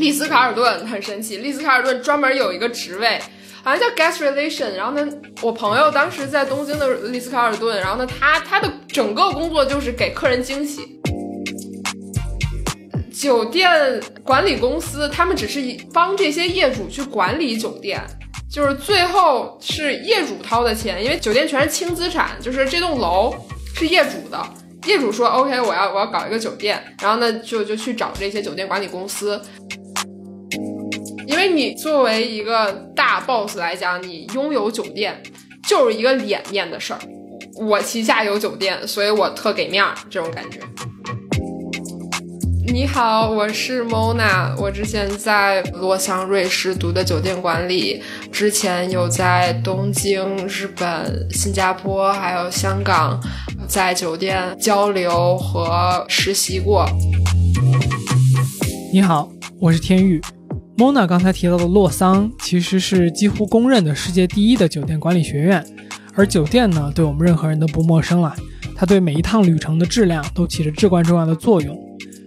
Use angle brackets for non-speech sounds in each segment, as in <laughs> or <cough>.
丽思卡尔顿很神奇，丽思卡尔顿专门有一个职位，好像叫 guest relation。然后呢，我朋友当时在东京的丽思卡尔顿，然后呢，他他的整个工作就是给客人惊喜。酒店管理公司，他们只是帮这些业主去管理酒店，就是最后是业主掏的钱，因为酒店全是轻资产，就是这栋楼是业主的。业主说 OK，我要我要搞一个酒店，然后呢就就去找这些酒店管理公司，因为你作为一个大 boss 来讲，你拥有酒店就是一个脸面的事儿。我旗下有酒店，所以我特给面儿，这种感觉。你好，我是 Mona。我之前在洛桑瑞士读的酒店管理，之前有在东京、日本、新加坡还有香港在酒店交流和实习过。你好，我是天宇。Mona 刚才提到的洛桑其实是几乎公认的世界第一的酒店管理学院，而酒店呢，对我们任何人都不陌生了。它对每一趟旅程的质量都起着至关重要的作用。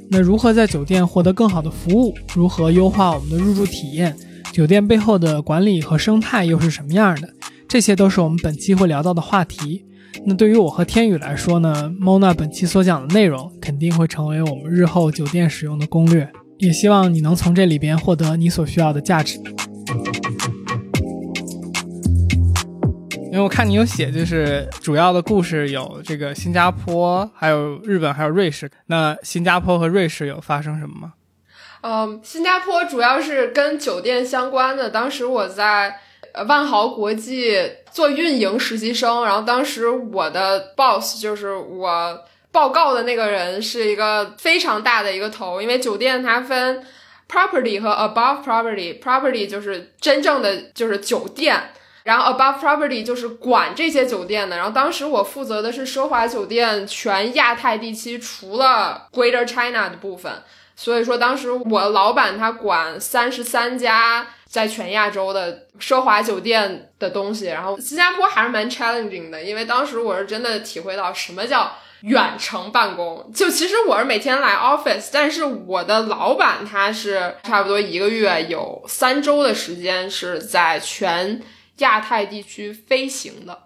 那如何在酒店获得更好的服务？如何优化我们的入住体验？酒店背后的管理和生态又是什么样的？这些都是我们本期会聊到的话题。那对于我和天宇来说呢，Mona 本期所讲的内容肯定会成为我们日后酒店使用的攻略，也希望你能从这里边获得你所需要的价值。因为我看你有写，就是主要的故事有这个新加坡，还有日本，还有瑞士。那新加坡和瑞士有发生什么吗？嗯，新加坡主要是跟酒店相关的。当时我在万豪国际做运营实习生，然后当时我的 boss 就是我报告的那个人，是一个非常大的一个头。因为酒店它分 property 和 above property，property 就是真正的就是酒店。然后，above property 就是管这些酒店的。然后当时我负责的是奢华酒店全亚太地区，除了 Greater China 的部分。所以说，当时我老板他管三十三家在全亚洲的奢华酒店的东西。然后新加坡还是蛮 challenging 的，因为当时我是真的体会到什么叫远程办公。就其实我是每天来 office，但是我的老板他是差不多一个月有三周的时间是在全。亚太地区飞行的，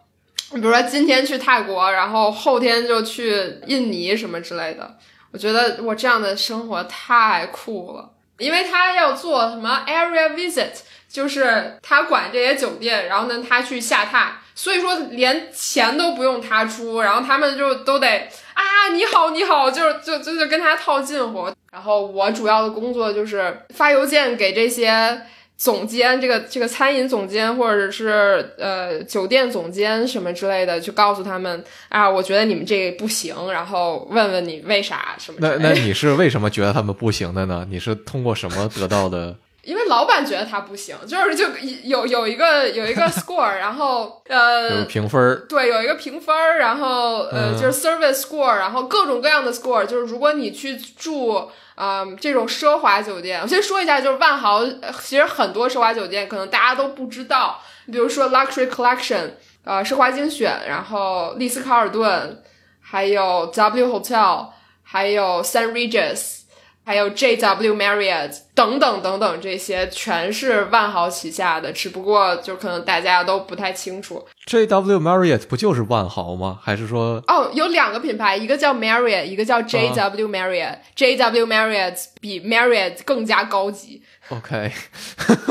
你比如说今天去泰国，然后后天就去印尼什么之类的。我觉得我这样的生活太酷了，因为他要做什么 area visit，就是他管这些酒店，然后呢他去下榻，所以说连钱都不用他出，然后他们就都得啊你好你好，就是就就就跟他套近乎。然后我主要的工作就是发邮件给这些。总监，这个这个餐饮总监，或者是呃酒店总监什么之类的，去告诉他们啊，我觉得你们这不行，然后问问你为啥什么？那那你是为什么觉得他们不行的呢？你是通过什么得到的？<laughs> 因为老板觉得他不行，就是就有有一个有一个 score，然后呃评分对，有一个评分然后呃就是 service score，然后各种各样的 score，就是如果你去住。啊，这种奢华酒店，我先说一下，就是万豪，其实很多奢华酒店可能大家都不知道，比如说 Luxury Collection，呃，奢华精选，然后丽思卡尔顿，还有 W Hotel，还有 San Regis。还有 JW Marriott 等等等等，这些全是万豪旗下的，只不过就可能大家都不太清楚。JW Marriott 不就是万豪吗？还是说？哦，有两个品牌，一个叫 Marriott，一个叫 JW Marriott。JW Marriott 比 Marriott 更加高级。OK，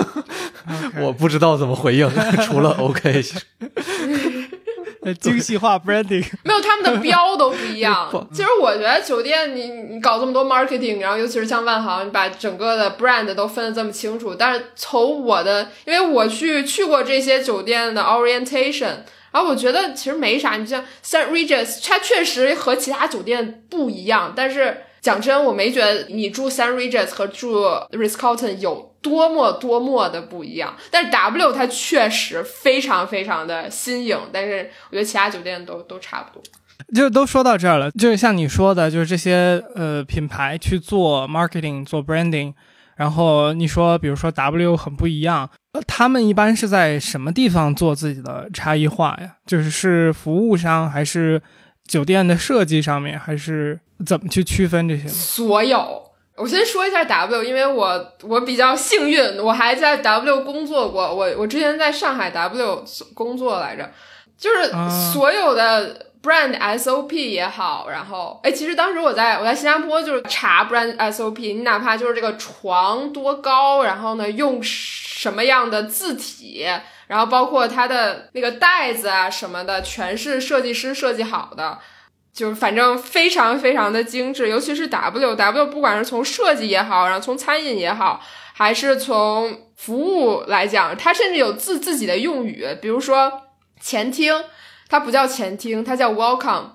<laughs> 我不知道怎么回应，<laughs> 除了 OK。<laughs> 精细化 <laughs> branding 没有，他们的标都不一样。其实我觉得酒店，你你搞这么多 marketing，然后尤其是像万豪，你把整个的 brand 都分得这么清楚。但是从我的，因为我去去过这些酒店的 orientation，然后我觉得其实没啥。你像 St Regis，它确实和其他酒店不一样，但是。讲真，我没觉得你住 San Regis 和住 Ritz Carlton 有多么多么的不一样。但是 W 它确实非常非常的新颖，但是我觉得其他酒店都都差不多。就都说到这儿了，就是像你说的，就是这些呃品牌去做 marketing 做 branding，然后你说比如说 W 很不一样，呃，他们一般是在什么地方做自己的差异化呀？就是是服务商还是酒店的设计上面，还是？怎么去区分这些？所有，我先说一下 W，因为我我比较幸运，我还在 W 工作过。我我之前在上海 W 工作来着，就是所有的 brand SOP 也好，然后哎，其实当时我在我在新加坡就是查 brand SOP，你哪怕就是这个床多高，然后呢用什么样的字体，然后包括它的那个袋子啊什么的，全是设计师设计好的。就是反正非常非常的精致，尤其是 W W，不管是从设计也好，然后从餐饮也好，还是从服务来讲，它甚至有自自己的用语，比如说前厅，它不叫前厅，它叫 Welcome；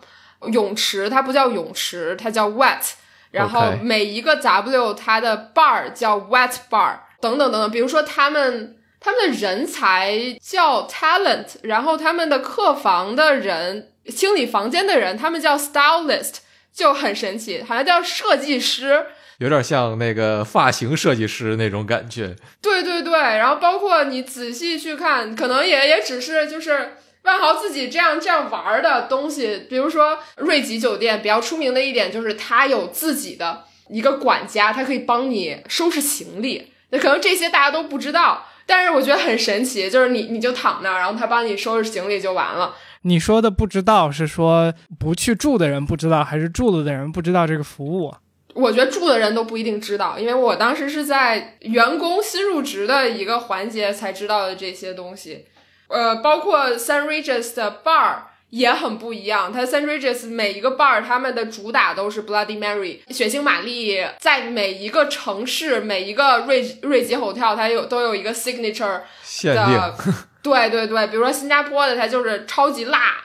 泳池它不叫泳池，它叫 Wet；然后每一个 W 它的 bar 叫 Wet Bar，等等等等。比如说他们他们的人才叫 Talent，然后他们的客房的人。清理房间的人，他们叫 stylist，就很神奇，好像叫设计师，有点像那个发型设计师那种感觉。对对对，然后包括你仔细去看，可能也也只是就是万豪自己这样这样玩的东西。比如说瑞吉酒店比较出名的一点就是它有自己的一个管家，他可以帮你收拾行李。那可能这些大家都不知道，但是我觉得很神奇，就是你你就躺那儿，然后他帮你收拾行李就完了。你说的不知道是说不去住的人不知道，还是住了的人不知道这个服务？我觉得住的人都不一定知道，因为我当时是在员工新入职的一个环节才知道的这些东西。呃，包括 San Regis 的 bar 也很不一样。它 San Regis 每一个 bar 他们的主打都是 Bloody Mary 血腥玛丽，在每一个城市每一个瑞瑞吉 hotel 它有都有一个 signature 限定。<laughs> 对对对，比如说新加坡的，它就是超级辣，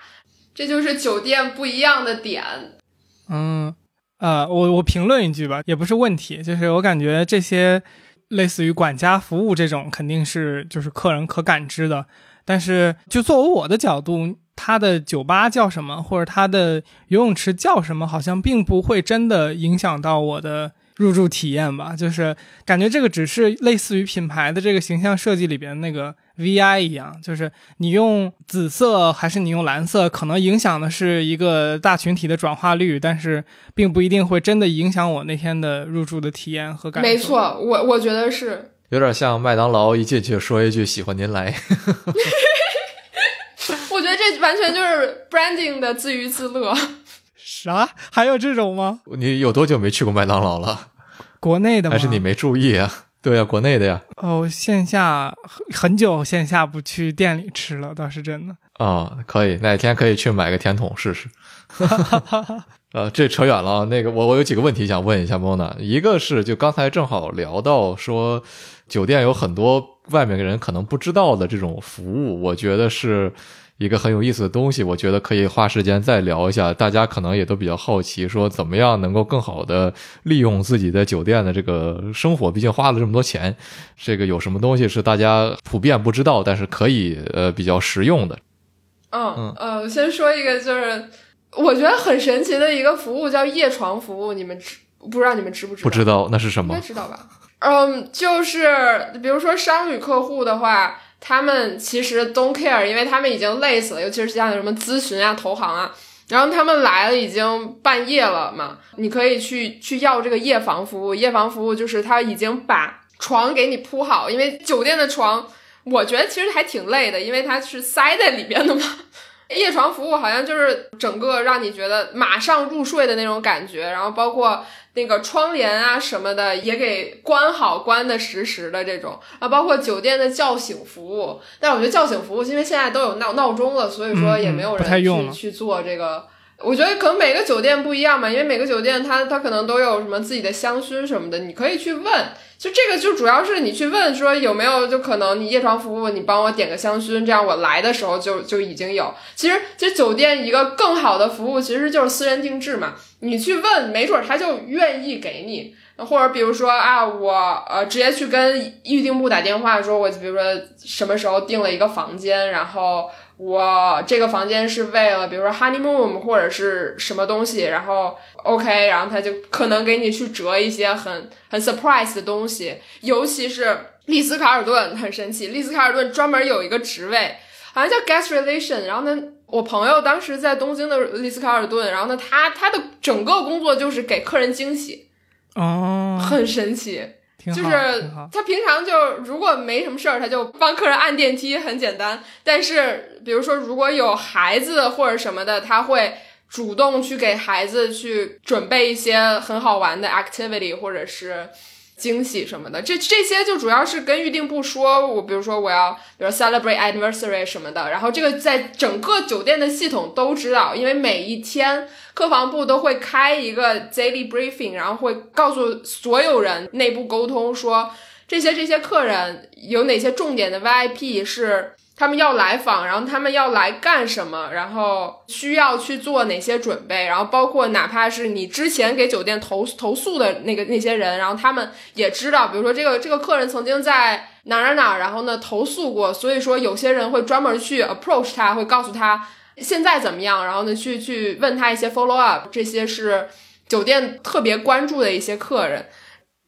这就是酒店不一样的点。嗯，呃，我我评论一句吧，也不是问题，就是我感觉这些类似于管家服务这种，肯定是就是客人可感知的。但是就作为我的角度，他的酒吧叫什么，或者他的游泳池叫什么，好像并不会真的影响到我的。入住体验吧，就是感觉这个只是类似于品牌的这个形象设计里边那个 VI 一样，就是你用紫色还是你用蓝色，可能影响的是一个大群体的转化率，但是并不一定会真的影响我那天的入住的体验和感受。没错，我我觉得是有点像麦当劳一进去说一句“喜欢您来”，<laughs> <laughs> 我觉得这完全就是 branding 的自娱自乐。啥？还有这种吗？你有多久没去过麦当劳了？国内的吗？还是你没注意啊？<laughs> 对呀，国内的呀。哦，线下很久线下不去店里吃了，倒是真的。哦，可以，哪天可以去买个甜筒试试。<laughs> 呃，这扯远了。那个，我我有几个问题想问一下 Mona，。一个是，就刚才正好聊到说，酒店有很多外面的人可能不知道的这种服务，我觉得是。一个很有意思的东西，我觉得可以花时间再聊一下。大家可能也都比较好奇，说怎么样能够更好的利用自己在酒店的这个生活？毕竟花了这么多钱，这个有什么东西是大家普遍不知道，但是可以呃比较实用的？嗯嗯，我先说一个，就是我觉得很神奇的一个服务，叫夜床服务。你们知不知道？你们知不知道？不知道那是什么？应该知道吧？嗯，就是比如说商旅客户的话。他们其实 don't care，因为他们已经累死了，尤其是像什么咨询啊、投行啊，然后他们来了已经半夜了嘛，你可以去去要这个夜房服务。夜房服务就是他已经把床给你铺好，因为酒店的床我觉得其实还挺累的，因为它是塞在里边的嘛。夜床服务好像就是整个让你觉得马上入睡的那种感觉，然后包括那个窗帘啊什么的也给关好，关的实实的这种啊，包括酒店的叫醒服务。但我觉得叫醒服务，因为现在都有闹闹钟了，所以说也没有人去去做这个。我觉得可能每个酒店不一样嘛，因为每个酒店它它可能都有什么自己的香薰什么的，你可以去问。就这个就主要是你去问说有没有，就可能你夜床服务，你帮我点个香薰，这样我来的时候就就已经有。其实其实酒店一个更好的服务其实就是私人定制嘛，你去问，没准他就愿意给你。或者比如说啊，我呃直接去跟预订部打电话说，我比如说什么时候订了一个房间，然后。我这个房间是为了，比如说 honeymoon 或者是什么东西，然后 OK，然后他就可能给你去折一些很很 surprise 的东西，尤其是丽思卡尔顿很神奇，丽思卡尔顿专门有一个职位，好像叫 guest relation，然后呢，我朋友当时在东京的丽思卡尔顿，然后呢，他他的整个工作就是给客人惊喜。哦，很神奇。<laughs> 就是。他平常就如果没什么事儿，他就帮客人按电梯，很简单。但是比如说如果有孩子或者什么的，他会主动去给孩子去准备一些很好玩的 activity 或者是惊喜什么的。这这些就主要是跟预定部说，我比如说我要比如 celebrate anniversary 什么的，然后这个在整个酒店的系统都知道，因为每一天。客房部都会开一个 daily briefing，然后会告诉所有人内部沟通说这些这些客人有哪些重点的 VIP 是他们要来访，然后他们要来干什么，然后需要去做哪些准备，然后包括哪怕是你之前给酒店投投诉的那个那些人，然后他们也知道，比如说这个这个客人曾经在哪儿哪儿，然后呢投诉过，所以说有些人会专门去 approach 他，会告诉他。现在怎么样？然后呢，去去问他一些 follow up，这些是酒店特别关注的一些客人。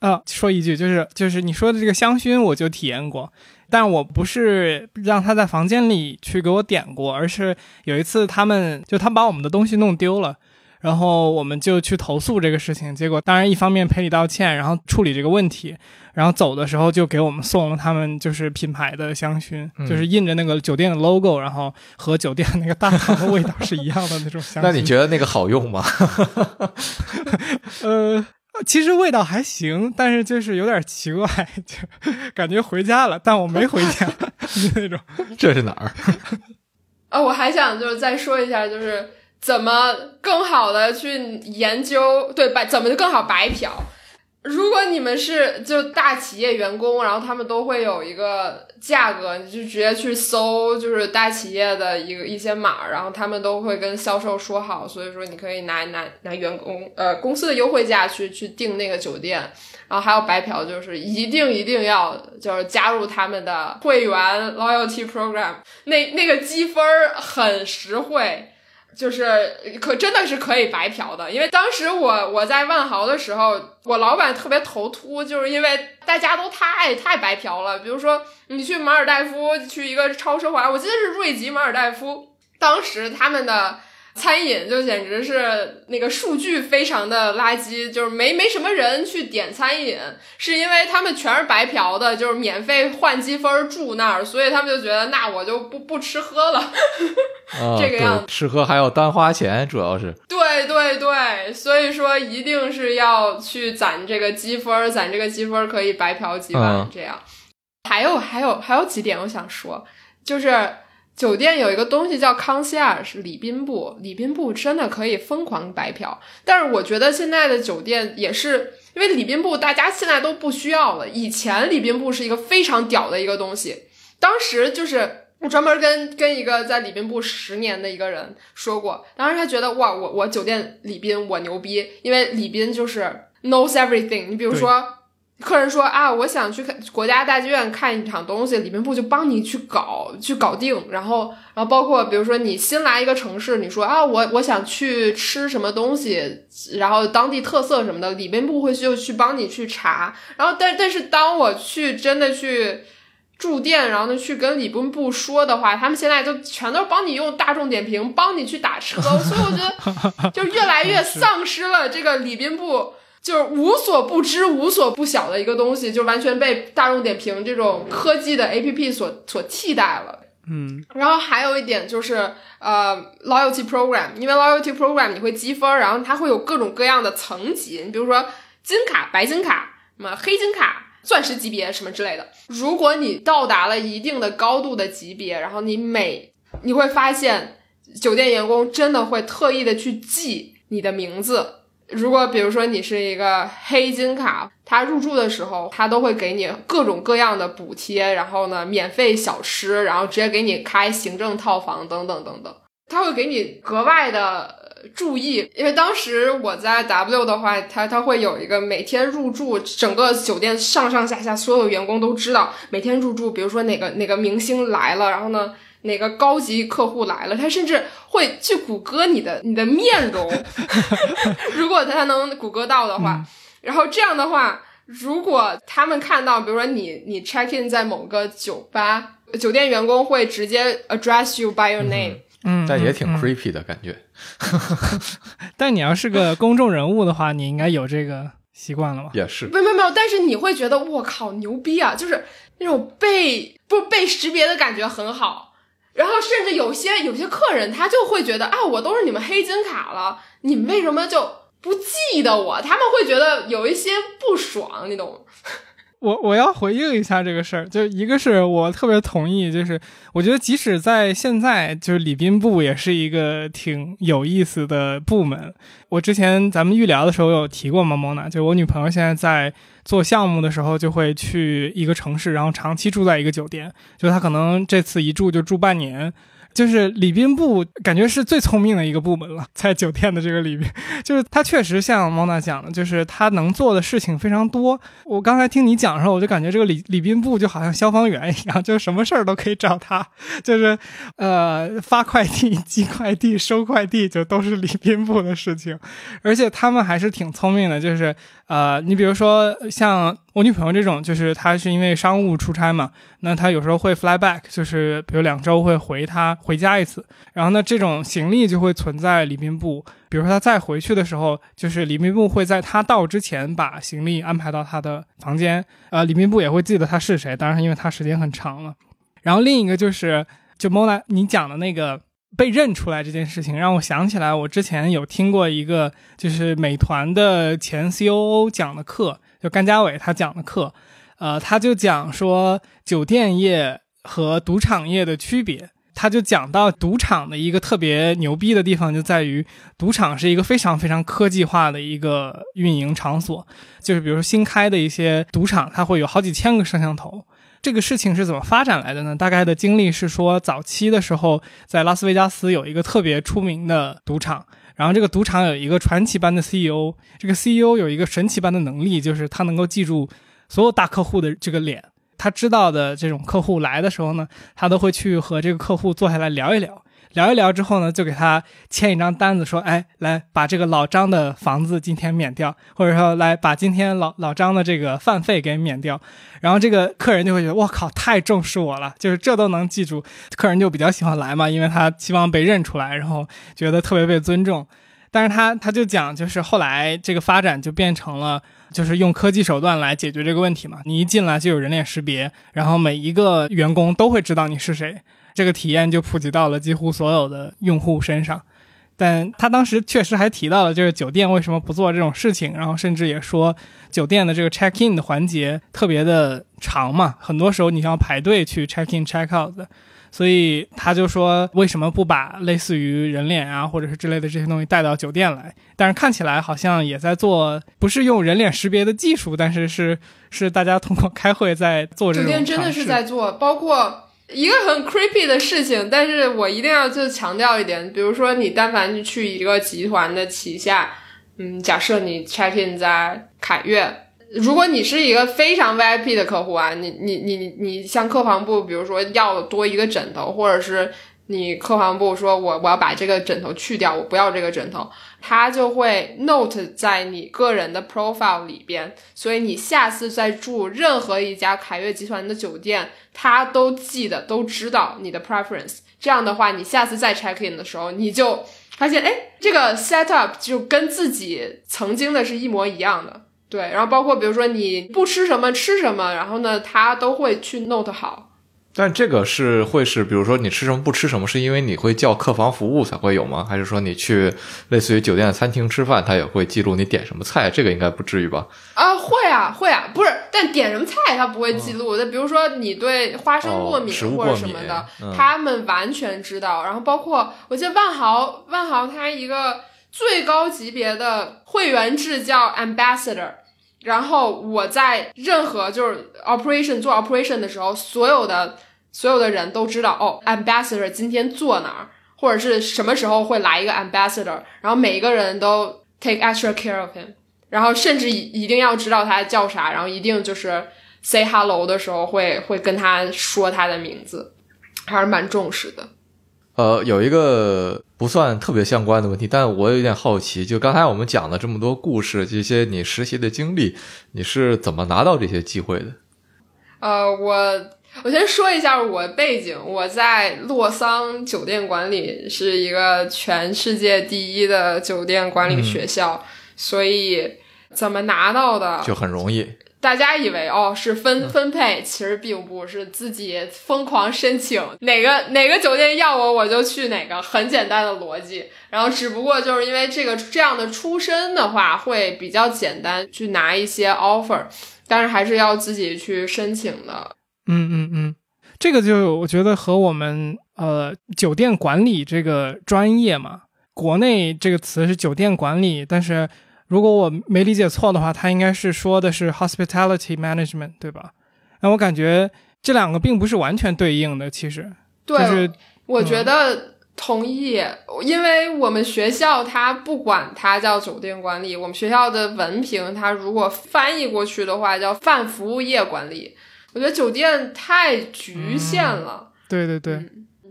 呃，说一句，就是就是你说的这个香薰，我就体验过，但我不是让他在房间里去给我点过，而是有一次他们就他把我们的东西弄丢了。然后我们就去投诉这个事情，结果当然一方面赔礼道歉，然后处理这个问题，然后走的时候就给我们送了他们就是品牌的香薰，就是印着那个酒店的 logo，然后和酒店那个大堂的味道是一样的那种香薰。<laughs> 那你觉得那个好用吗？<laughs> 呃，其实味道还行，但是就是有点奇怪，就 <laughs> 感觉回家了，但我没回家 <laughs> 那种。这是哪儿？啊，<laughs> 我还想就是再说一下，就是。怎么更好的去研究？对白怎么就更好白嫖？如果你们是就大企业员工，然后他们都会有一个价格，你就直接去搜，就是大企业的一个一些码，然后他们都会跟销售说好，所以说你可以拿拿拿员工呃公司的优惠价去去订那个酒店，然后还有白嫖，就是一定一定要就是加入他们的会员 loyalty program，那那个积分很实惠。就是可真的是可以白嫖的，因为当时我我在万豪的时候，我老板特别头秃，就是因为大家都太太白嫖了。比如说你去马尔代夫，去一个超奢华，我记得是瑞吉马尔代夫，当时他们的。餐饮就简直是那个数据非常的垃圾，就是没没什么人去点餐饮，是因为他们全是白嫖的，就是免费换积分住那儿，所以他们就觉得那我就不不吃喝了，<laughs> 这个样子吃喝还要单花钱，主要是对对对，所以说一定是要去攒这个积分，攒这个积分可以白嫖几晚这样。还有还有还有几点我想说，就是。酒店有一个东西叫康希尔，是礼宾部，礼宾部真的可以疯狂白嫖。但是我觉得现在的酒店也是，因为礼宾部大家现在都不需要了。以前礼宾部是一个非常屌的一个东西，当时就是我专门跟跟一个在礼宾部十年的一个人说过，当时他觉得哇，我我酒店礼宾我牛逼，因为礼宾就是 knows everything。你比如说。客人说啊，我想去看国家大剧院看一场东西，礼宾部就帮你去搞去搞定。然后，然后包括比如说你新来一个城市，你说啊，我我想去吃什么东西，然后当地特色什么的，礼宾部会就去帮你去查。然后，但但是当我去真的去住店，然后呢去跟礼宾部说的话，他们现在就全都帮你用大众点评帮你去打车，<laughs> 所以我觉得就越来越丧失了这个礼宾部。就是无所不知、无所不晓的一个东西，就完全被大众点评这种科技的 A P P 所所替代了。嗯，然后还有一点就是呃，loyalty program，因为 loyalty program 你会积分，然后它会有各种各样的层级，你比如说金卡、白金卡、什么黑金卡、钻石级别什么之类的。如果你到达了一定的高度的级别，然后你每你会发现酒店员工真的会特意的去记你的名字。如果比如说你是一个黑金卡，他入住的时候他都会给你各种各样的补贴，然后呢免费小吃，然后直接给你开行政套房等等等等，他会给你格外的注意，因为当时我在 W 的话，他他会有一个每天入住，整个酒店上上下下所有员工都知道每天入住，比如说哪个哪个明星来了，然后呢。哪个高级客户来了，他甚至会去谷歌你的你的面容，<laughs> 如果他能谷歌到的话，然后这样的话，如果他们看到，比如说你你 check in 在某个酒吧，酒店员工会直接 address you by your name，嗯，但也挺 creepy 的感觉。<laughs> 但你要是个公众人物的话，你应该有这个习惯了吧？也是，没有没有，但是你会觉得我靠牛逼啊，就是那种被不被识别的感觉很好。然后甚至有些有些客人他就会觉得哎，我都是你们黑金卡了，你们为什么就不记得我？他们会觉得有一些不爽，你懂吗？我我要回应一下这个事儿，就一个是我特别同意，就是我觉得即使在现在，就是礼宾部也是一个挺有意思的部门。我之前咱们预聊的时候有提过吗？蒙娜，就我女朋友现在在做项目的时候，就会去一个城市，然后长期住在一个酒店，就她可能这次一住就住半年。就是礼宾部感觉是最聪明的一个部门了，在酒店的这个里面，就是他确实像猫娜讲的，就是他能做的事情非常多。我刚才听你讲的时候，我就感觉这个礼礼宾部就好像消防员一样，就是什么事儿都可以找他，就是呃发快递、寄快递、收快递，就都是礼宾部的事情。而且他们还是挺聪明的，就是呃，你比如说像。我女朋友这种，就是她是因为商务出差嘛，那她有时候会 fly back，就是比如两周会回她回家一次，然后呢，这种行李就会存在礼宾部。比如说她再回去的时候，就是礼宾部会在她到之前把行李安排到她的房间，呃，礼宾部也会记得她是谁，当然因为她时间很长了。然后另一个就是，就 Mona 你讲的那个被认出来这件事情，让我想起来我之前有听过一个，就是美团的前 COO 讲的课。就甘家伟他讲的课，呃，他就讲说酒店业和赌场业的区别。他就讲到赌场的一个特别牛逼的地方，就在于赌场是一个非常非常科技化的一个运营场所。就是比如说新开的一些赌场，它会有好几千个摄像头。这个事情是怎么发展来的呢？大概的经历是说，早期的时候在拉斯维加斯有一个特别出名的赌场。然后这个赌场有一个传奇般的 CEO，这个 CEO 有一个神奇般的能力，就是他能够记住所有大客户的这个脸。他知道的这种客户来的时候呢，他都会去和这个客户坐下来聊一聊。聊一聊之后呢，就给他签一张单子，说：“哎，来把这个老张的房子今天免掉，或者说来把今天老老张的这个饭费给免掉。”然后这个客人就会觉得：“我靠，太重视我了！”就是这都能记住，客人就比较喜欢来嘛，因为他希望被认出来，然后觉得特别被尊重。但是他他就讲，就是后来这个发展就变成了，就是用科技手段来解决这个问题嘛。你一进来就有人脸识别，然后每一个员工都会知道你是谁。这个体验就普及到了几乎所有的用户身上，但他当时确实还提到了，就是酒店为什么不做这种事情，然后甚至也说酒店的这个 check in 的环节特别的长嘛，很多时候你要排队去 check in check out，所以他就说为什么不把类似于人脸啊或者是之类的这些东西带到酒店来？但是看起来好像也在做，不是用人脸识别的技术，但是是是大家通过开会在做这种。酒店真的是在做，包括。一个很 creepy 的事情，但是我一定要就强调一点，比如说你但凡去一个集团的旗下，嗯，假设你 check in 在凯悦，如果你是一个非常 VIP 的客户啊，你你你你向客房部，比如说要多一个枕头，或者是。你客房部说，我我要把这个枕头去掉，我不要这个枕头，他就会 note 在你个人的 profile 里边，所以你下次再住任何一家凯悦集团的酒店，他都记得都知道你的 preference。这样的话，你下次再 check in 的时候，你就发现，哎，这个 setup 就跟自己曾经的是一模一样的。对，然后包括比如说你不吃什么吃什么，然后呢，他都会去 note 好。但这个是会是，比如说你吃什么不吃什么，是因为你会叫客房服务才会有吗？还是说你去类似于酒店餐厅吃饭，他也会记录你点什么菜？这个应该不至于吧？啊，会啊，会啊，不是，但点什么菜他不会记录的。比如说你对花生过敏或者什么的，他们完全知道。然后包括我记得万豪，万豪他一个最高级别的会员制叫 Ambassador。然后我在任何就是 operation 做 operation 的时候，所有的。所有的人都知道哦，ambassador 今天坐哪儿，或者是什么时候会来一个 ambassador，然后每一个人都 take extra care of him，然后甚至一一定要知道他叫啥，然后一定就是 say hello 的时候会会跟他说他的名字，还是蛮重视的。呃，有一个不算特别相关的问题，但我有点好奇，就刚才我们讲了这么多故事，这些你实习的经历，你是怎么拿到这些机会的？呃，我。我先说一下我背景，我在洛桑酒店管理是一个全世界第一的酒店管理学校，所以怎么拿到的？就很容易。大家以为哦是分分配，其实并不是自己疯狂申请哪个哪个酒店要我我就去哪个，很简单的逻辑。然后只不过就是因为这个这样的出身的话，会比较简单去拿一些 offer，但是还是要自己去申请的。嗯嗯嗯，这个就我觉得和我们呃酒店管理这个专业嘛，国内这个词是酒店管理，但是。如果我没理解错的话，他应该是说的是 hospitality management，对吧？那我感觉这两个并不是完全对应的，其实。对，我觉得同意，因为我们学校它不管它叫酒店管理，我们学校的文凭它如果翻译过去的话叫泛服务业管理，我觉得酒店太局限了。对对对。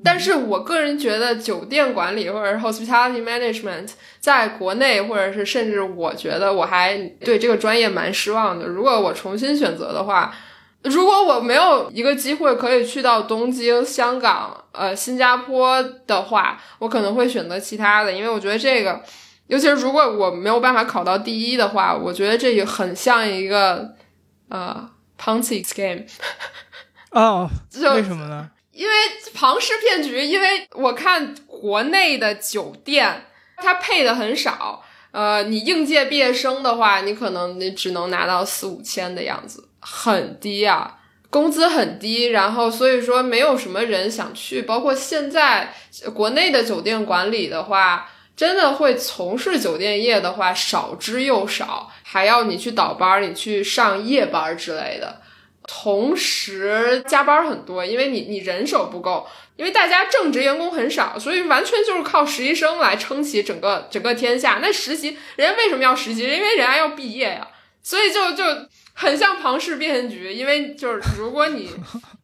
但是我个人觉得，酒店管理或者是 hospitality management，在国内或者是甚至我觉得我还对这个专业蛮失望的。如果我重新选择的话，如果我没有一个机会可以去到东京、香港、呃新加坡的话，我可能会选择其他的，因为我觉得这个，尤其是如果我没有办法考到第一的话，我觉得这也很像一个呃 Ponzi scheme。<laughs> 哦，为什么呢？因为庞氏骗局，因为我看国内的酒店，它配的很少。呃，你应届毕业生的话，你可能你只能拿到四五千的样子，很低啊，工资很低。然后所以说，没有什么人想去。包括现在国内的酒店管理的话，真的会从事酒店业的话少之又少，还要你去倒班，你去上夜班之类的。同时加班很多，因为你你人手不够，因为大家正职员工很少，所以完全就是靠实习生来撑起整个整个天下。那实习人家为什么要实习？因为人家要毕业呀，所以就就很像庞氏骗局。因为就是如果你。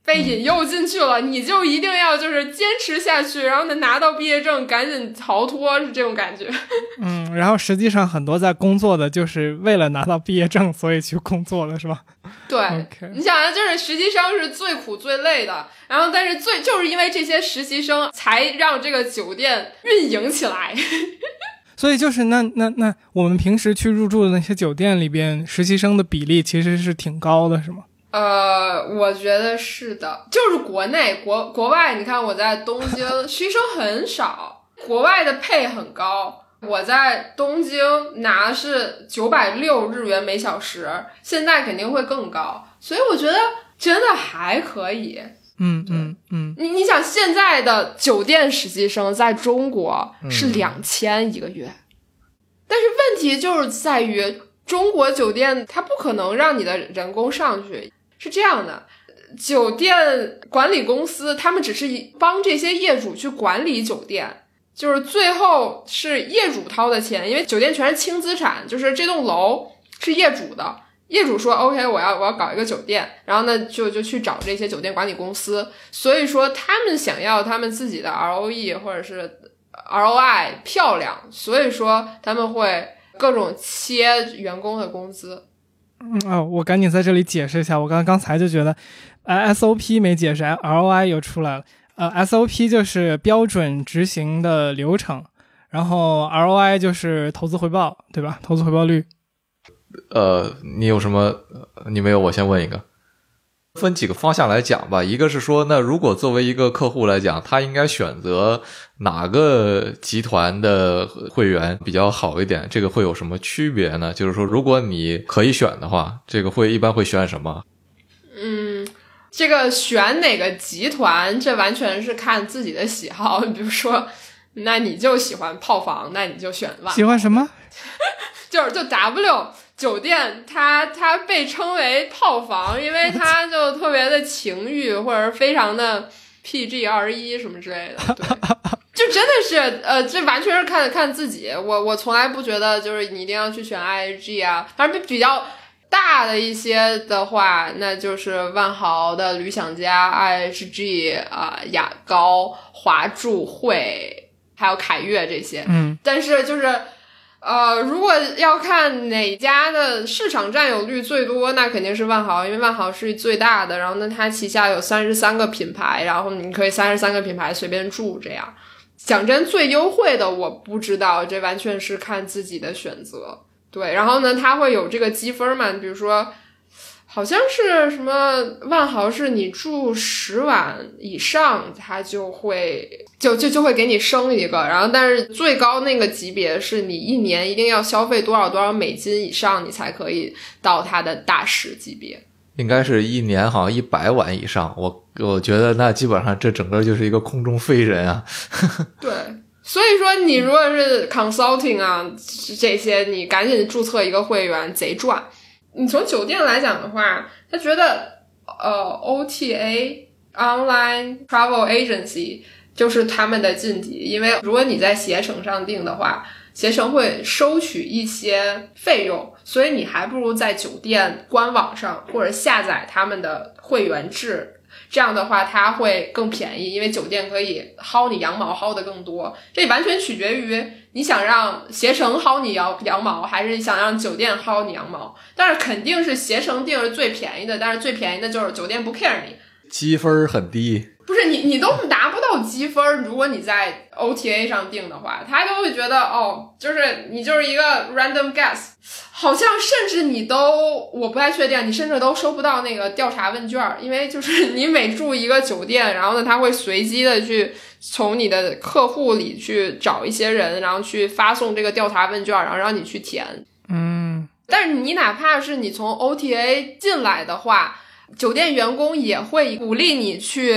被引诱进去了，你就一定要就是坚持下去，然后能拿到毕业证，赶紧逃脱，是这种感觉。<laughs> 嗯，然后实际上很多在工作的就是为了拿到毕业证，所以去工作了，是吧？对，你想啊，就是实习生是最苦最累的，然后但是最就是因为这些实习生才让这个酒店运营起来。<laughs> 所以就是那那那我们平时去入住的那些酒店里边，实习生的比例其实是挺高的，是吗？呃，我觉得是的，就是国内国国外，你看我在东京，<laughs> 实习生很少，国外的配很高。我在东京拿是九百六日元每小时，现在肯定会更高，所以我觉得真的还可以。嗯嗯嗯，你你想现在的酒店实习生在中国是两千一个月，但是问题就是在于中国酒店它不可能让你的人工上去。是这样的，酒店管理公司他们只是帮这些业主去管理酒店，就是最后是业主掏的钱，因为酒店全是轻资产，就是这栋楼是业主的，业主说 OK，我要我要搞一个酒店，然后呢就就去找这些酒店管理公司，所以说他们想要他们自己的 ROE 或者是 ROI 漂亮，所以说他们会各种切员工的工资。嗯哦，我赶紧在这里解释一下，我刚刚才就觉得，呃，SOP 没解释，ROI 又出来了。呃，SOP 就是标准执行的流程，然后 ROI 就是投资回报，对吧？投资回报率。呃，你有什么？你没有？我先问一个。分几个方向来讲吧，一个是说，那如果作为一个客户来讲，他应该选择哪个集团的会员比较好一点？这个会有什么区别呢？就是说，如果你可以选的话，这个会一般会选什么？嗯，这个选哪个集团，这完全是看自己的喜好。<laughs> 比如说，那你就喜欢泡房，那你就选万。喜欢什么？<laughs> 就是就 W。酒店，它它被称为泡房，因为它就特别的情欲，或者非常的 PG 二十一什么之类的，<laughs> 就真的是呃，这完全是看看自己。我我从来不觉得就是你一定要去选 IG 啊，反正比较大的一些的话，那就是万豪的旅享家、IHG 啊、雅高、华住会，还有凯悦这些。嗯，但是就是。呃，如果要看哪家的市场占有率最多，那肯定是万豪，因为万豪是最大的。然后呢，它旗下有三十三个品牌，然后你可以三十三个品牌随便住。这样，讲真，最优惠的我不知道，这完全是看自己的选择。对，然后呢，它会有这个积分嘛，比如说。好像是什么万豪是你住十晚以上，它就会就就就会给你升一个，然后但是最高那个级别是你一年一定要消费多少多少美金以上，你才可以到它的大使级别。应该是一年好像一百晚以上，我我觉得那基本上这整个就是一个空中飞人啊。<laughs> 对，所以说你如果是 consulting 啊这些，你赶紧注册一个会员，贼赚。你从酒店来讲的话，他觉得呃，OTA online travel agency 就是他们的劲敌，因为如果你在携程上订的话，携程会收取一些费用，所以你还不如在酒店官网上或者下载他们的会员制。这样的话，它会更便宜，因为酒店可以薅你羊毛薅的更多。这完全取决于你想让携程薅你羊羊毛，还是想让酒店薅你羊毛。但是肯定是携程定是最便宜的，但是最便宜的就是酒店不 care 你，积分很低。不是你，你都拿不到积分。如果你在 OTA 上订的话，他都会觉得哦，就是你就是一个 random guess，好像甚至你都我不太确定，你甚至都收不到那个调查问卷，因为就是你每住一个酒店，然后呢，他会随机的去从你的客户里去找一些人，然后去发送这个调查问卷，然后让你去填。嗯，但是你哪怕是你从 OTA 进来的话，酒店员工也会鼓励你去。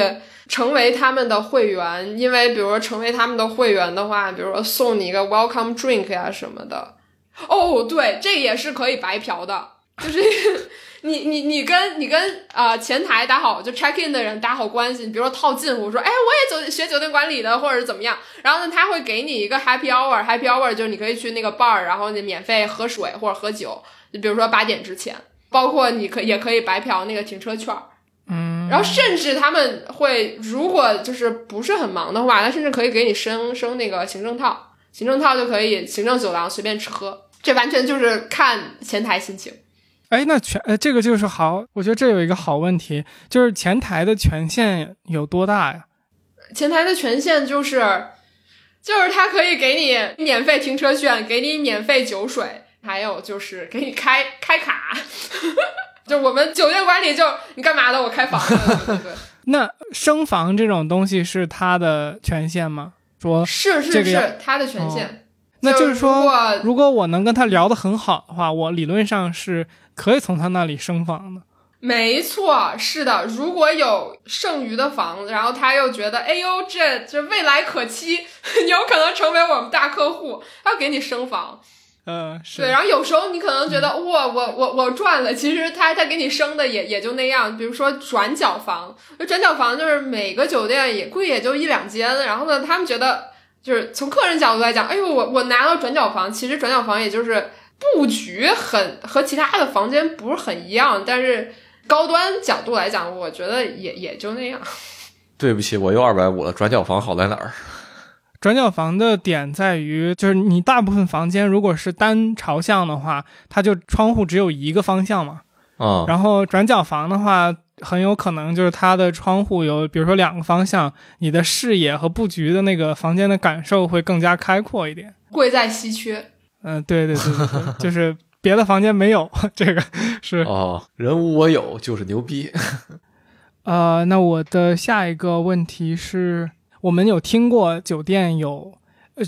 成为他们的会员，因为比如说成为他们的会员的话，比如说送你一个 welcome drink 呀什么的。哦，对，这也是可以白嫖的，就是 <laughs> 你你你跟你跟啊前台打好就 check in 的人打好关系，比如说套近乎，说哎我也酒学酒店管理的，或者怎么样，然后呢他会给你一个 happy hour，happy hour 就是你可以去那个 bar，然后你免费喝水或者喝酒，就比如说八点之前，包括你可也可以白嫖那个停车券。嗯，然后甚至他们会，如果就是不是很忙的话，他甚至可以给你升升那个行政套，行政套就可以行政酒廊随便吃喝，这完全就是看前台心情。哎，那全呃这个就是好，我觉得这有一个好问题，就是前台的权限有多大呀？前台的权限就是，就是他可以给你免费停车券，给你免费酒水，还有就是给你开开卡。就我们酒店管理，就你干嘛的？我开房。对对。<laughs> 那升房这种东西是他的权限吗？说是是是他的权限。那就是说，如果我能跟他聊得很好的话，我理论上是可以从他那里升房的。没错，是的。如果有剩余的房子，然后他又觉得，哎呦，这这未来可期，<laughs> 有可能成为我们大客户，他要给你升房。嗯，对，然后有时候你可能觉得哇，我我我赚了，其实他他给你升的也也就那样。比如说转角房，转角房就是每个酒店也贵，也就一两间。然后呢，他们觉得就是从客人角度来讲，哎呦，我我拿到转角房，其实转角房也就是布局很和其他的房间不是很一样，但是高端角度来讲，我觉得也也就那样。<laughs> 对不起，我又二百五了。转角房好在哪儿？转角房的点在于，就是你大部分房间如果是单朝向的话，它就窗户只有一个方向嘛。啊，然后转角房的话，很有可能就是它的窗户有，比如说两个方向，你的视野和布局的那个房间的感受会更加开阔一点。贵在稀缺。嗯，对对对对对，就是别的房间没有这个 <laughs> 是。哦，人无我有就是牛逼。<laughs> 呃，那我的下一个问题是。我们有听过酒店有，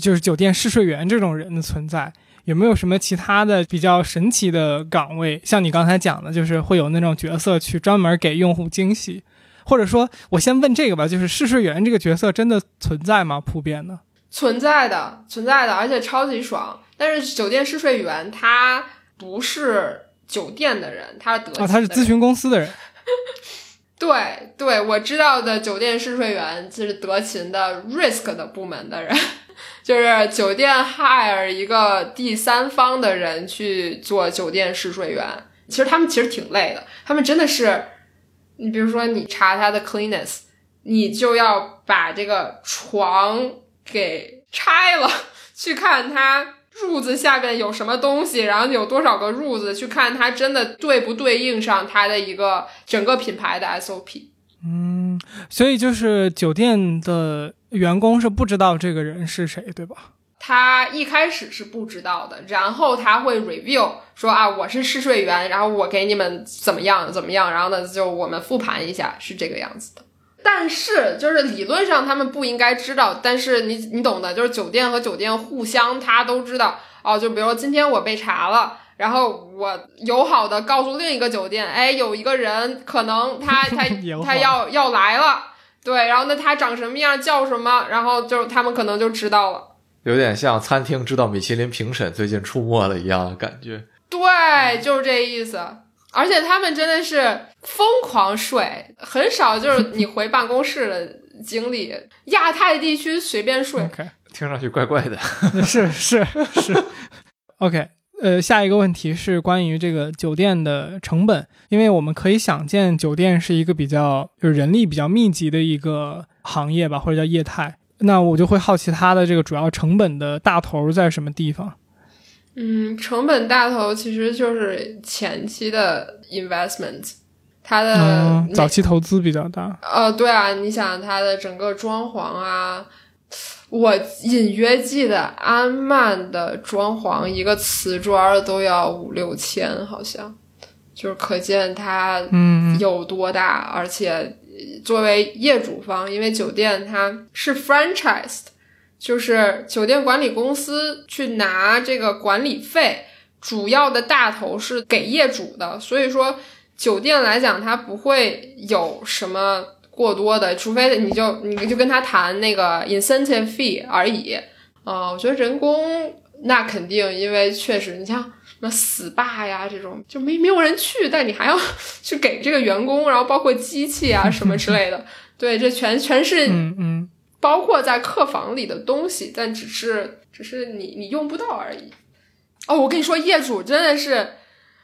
就是酒店试睡员这种人的存在，有没有什么其他的比较神奇的岗位？像你刚才讲的，就是会有那种角色去专门给用户惊喜，或者说，我先问这个吧，就是试睡员这个角色真的存在吗？普遍的？存在的，存在的，而且超级爽。但是酒店试睡员他不是酒店的人，他是德啊，他是咨询公司的人。<laughs> 对对，我知道的酒店试睡员就是德勤的 risk 的部门的人，就是酒店 hire 一个第三方的人去做酒店试睡员。其实他们其实挺累的，他们真的是，你比如说你查他的 cleanness，你就要把这个床给拆了，去看他。褥子下边有什么东西，然后有多少个褥子，去看它真的对不对应上它的一个整个品牌的 SOP。嗯，所以就是酒店的员工是不知道这个人是谁，对吧？他一开始是不知道的，然后他会 review 说啊，我是试睡员，然后我给你们怎么样怎么样，然后呢就我们复盘一下，是这个样子的。但是就是理论上他们不应该知道，但是你你懂的，就是酒店和酒店互相他都知道哦。就比如说今天我被查了，然后我友好的告诉另一个酒店，哎，有一个人可能他 <laughs> 他他要要来了，对，然后那他长什么样，叫什么，然后就他们可能就知道了。有点像餐厅知道米其林评审最近出没了一样的感觉。对，就是这意思。而且他们真的是疯狂睡，很少就是你回办公室的经历。亚太地区随便睡，听上去怪怪的。<laughs> 是是是。<laughs> OK，呃，下一个问题是关于这个酒店的成本，因为我们可以想见，酒店是一个比较就是人力比较密集的一个行业吧，或者叫业态。那我就会好奇它的这个主要成本的大头在什么地方？嗯，成本大头其实就是前期的 investment，它的早期投资比较大。呃，对啊，你想它的整个装潢啊，我隐约记得安曼的装潢一个瓷砖都要五六千，好像，就是可见它有多大，而且。作为业主方，因为酒店它是 franchised，就是酒店管理公司去拿这个管理费，主要的大头是给业主的，所以说酒店来讲，它不会有什么过多的，除非你就你就跟他谈那个 incentive fee 而已。啊，我觉得人工那肯定，因为确实你像。什么 SPA 呀，这种就没没有人去，但你还要 <laughs> 去给这个员工，然后包括机器啊什么之类的，对，这全全是嗯嗯，包括在客房里的东西，但只是只是你你用不到而已。哦，我跟你说，业主真的是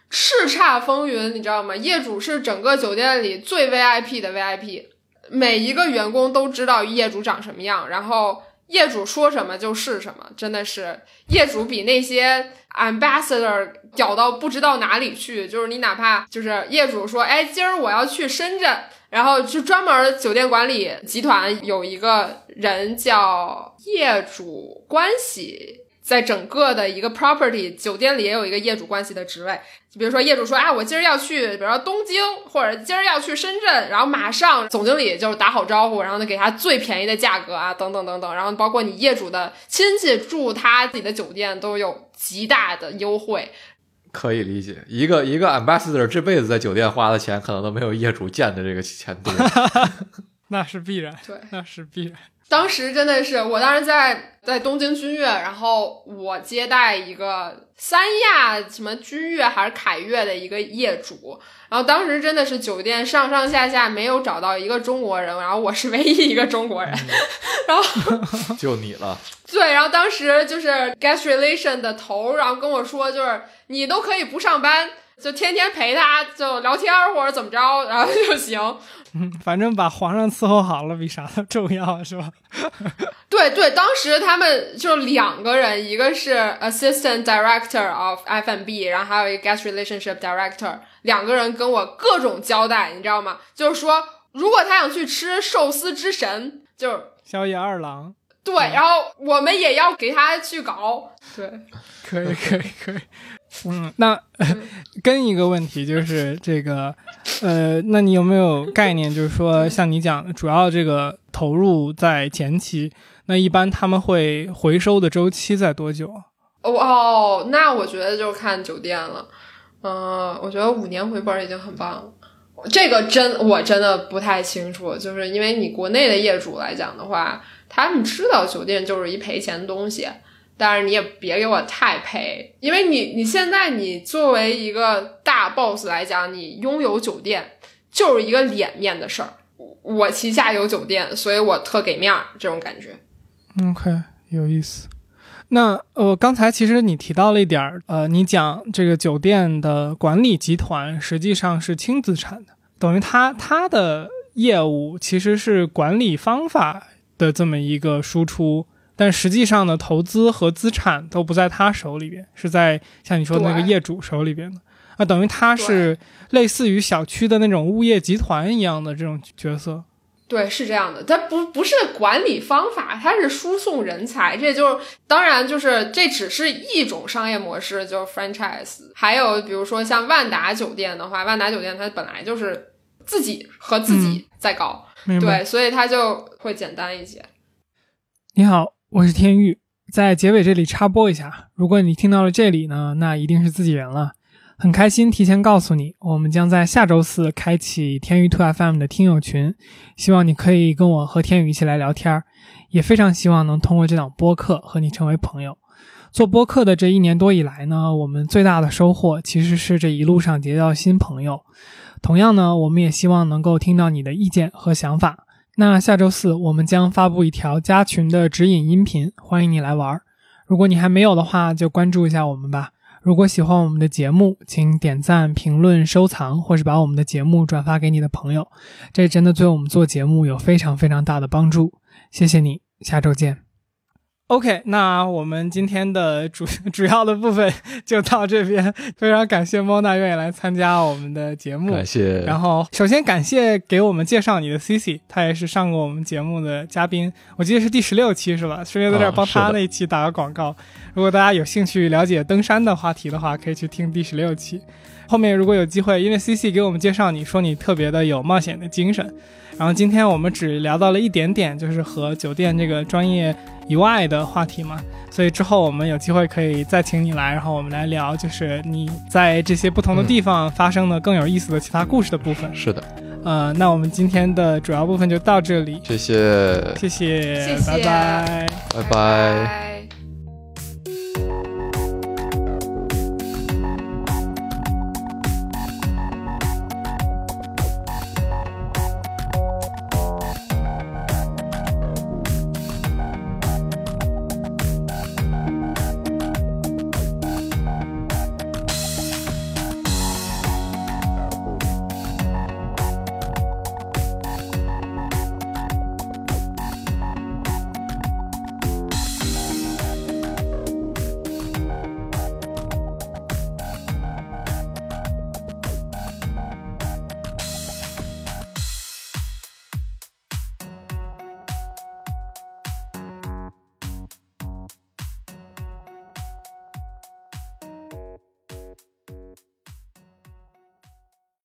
叱咤风云，你知道吗？业主是整个酒店里最 VIP 的 VIP，每一个员工都知道业主长什么样，然后。业主说什么就是什么，真的是业主比那些 ambassador 屌到不知道哪里去。就是你哪怕就是业主说，哎，今儿我要去深圳，然后就专门酒店管理集团有一个人叫业主关系。在整个的一个 property 酒店里也有一个业主关系的职位，就比如说业主说啊，我今儿要去，比如说东京，或者今儿要去深圳，然后马上总经理就是打好招呼，然后呢给他最便宜的价格啊，等等等等，然后包括你业主的亲戚住他自己的酒店都有极大的优惠，可以理解，一个一个 ambassador 这辈子在酒店花的钱可能都没有业主见的这个钱多，<laughs> 那是必然，对，那是必然。当时真的是，我当时在在东京君悦，然后我接待一个三亚什么君悦还是凯悦的一个业主，然后当时真的是酒店上上下下没有找到一个中国人，然后我是唯一一个中国人，<laughs> 然后 <laughs> 就你了，对，然后当时就是 guest relation 的头，然后跟我说，就是你都可以不上班，就天天陪他就聊天或者怎么着，然后就行。嗯，<laughs> 反正把皇上伺候好了，比啥都重要，是吧？<laughs> 对对，当时他们就两个人，一个是 assistant director of F&B，然后还有一个 guest relationship director，两个人跟我各种交代，你知道吗？就是说，如果他想去吃寿司之神，就是宵夜二郎，对，然后我们也要给他去搞，对，<laughs> 可以，可以，可以。嗯，那 <laughs> 跟一个问题就是这个，呃，那你有没有概念？就是说，像你讲的，主要这个投入在前期，那一般他们会回收的周期在多久？哦哦，那我觉得就看酒店了。嗯，我觉得五年回本已经很棒了。这个真我真的不太清楚，就是因为你国内的业主来讲的话，他们知道酒店就是一赔钱的东西。但是你也别给我太赔，因为你你现在你作为一个大 boss 来讲，你拥有酒店就是一个脸面的事儿。我旗下有酒店，所以我特给面儿，这种感觉。OK，有意思。那呃，刚才其实你提到了一点儿，呃，你讲这个酒店的管理集团实际上是轻资产的，等于他他的业务其实是管理方法的这么一个输出。但实际上呢，投资和资产都不在他手里边，是在像你说的那个业主手里边的。啊，等于他是类似于小区的那种物业集团一样的这种角色。对，是这样的，它不不是管理方法，它是输送人才。这就是当然，就是这只是一种商业模式，就是 franchise。还有比如说像万达酒店的话，万达酒店它本来就是自己和自己在搞，对，所以它就会简单一些。你好，我是天宇，在结尾这里插播一下，如果你听到了这里呢，那一定是自己人了。很开心提前告诉你，我们将在下周四开启天宇 Two FM 的听友群，希望你可以跟我和天宇一起来聊天也非常希望能通过这档播客和你成为朋友。做播客的这一年多以来呢，我们最大的收获其实是这一路上结交新朋友。同样呢，我们也希望能够听到你的意见和想法。那下周四我们将发布一条加群的指引音频，欢迎你来玩。如果你还没有的话，就关注一下我们吧。如果喜欢我们的节目，请点赞、评论、收藏，或是把我们的节目转发给你的朋友，这真的对我们做节目有非常非常大的帮助。谢谢你，下周见。OK，那我们今天的主 <laughs> 主要的部分就到这边。非常感谢莫娜愿意来参加我们的节目，感谢。然后首先感谢给我们介绍你的 Cici，他也是上过我们节目的嘉宾，我记得是第十六期是吧？顺便在这儿帮他那一期打个广告。如果大家有兴趣了解登山的话题的话，可以去听第十六期。后面如果有机会，因为 Cici 给我们介绍你说你特别的有冒险的精神。然后今天我们只聊到了一点点，就是和酒店这个专业以外的话题嘛，所以之后我们有机会可以再请你来，然后我们来聊，就是你在这些不同的地方发生的更有意思的其他故事的部分。是的，呃，那我们今天的主要部分就到这里，谢谢，谢谢，谢谢，拜拜，拜拜。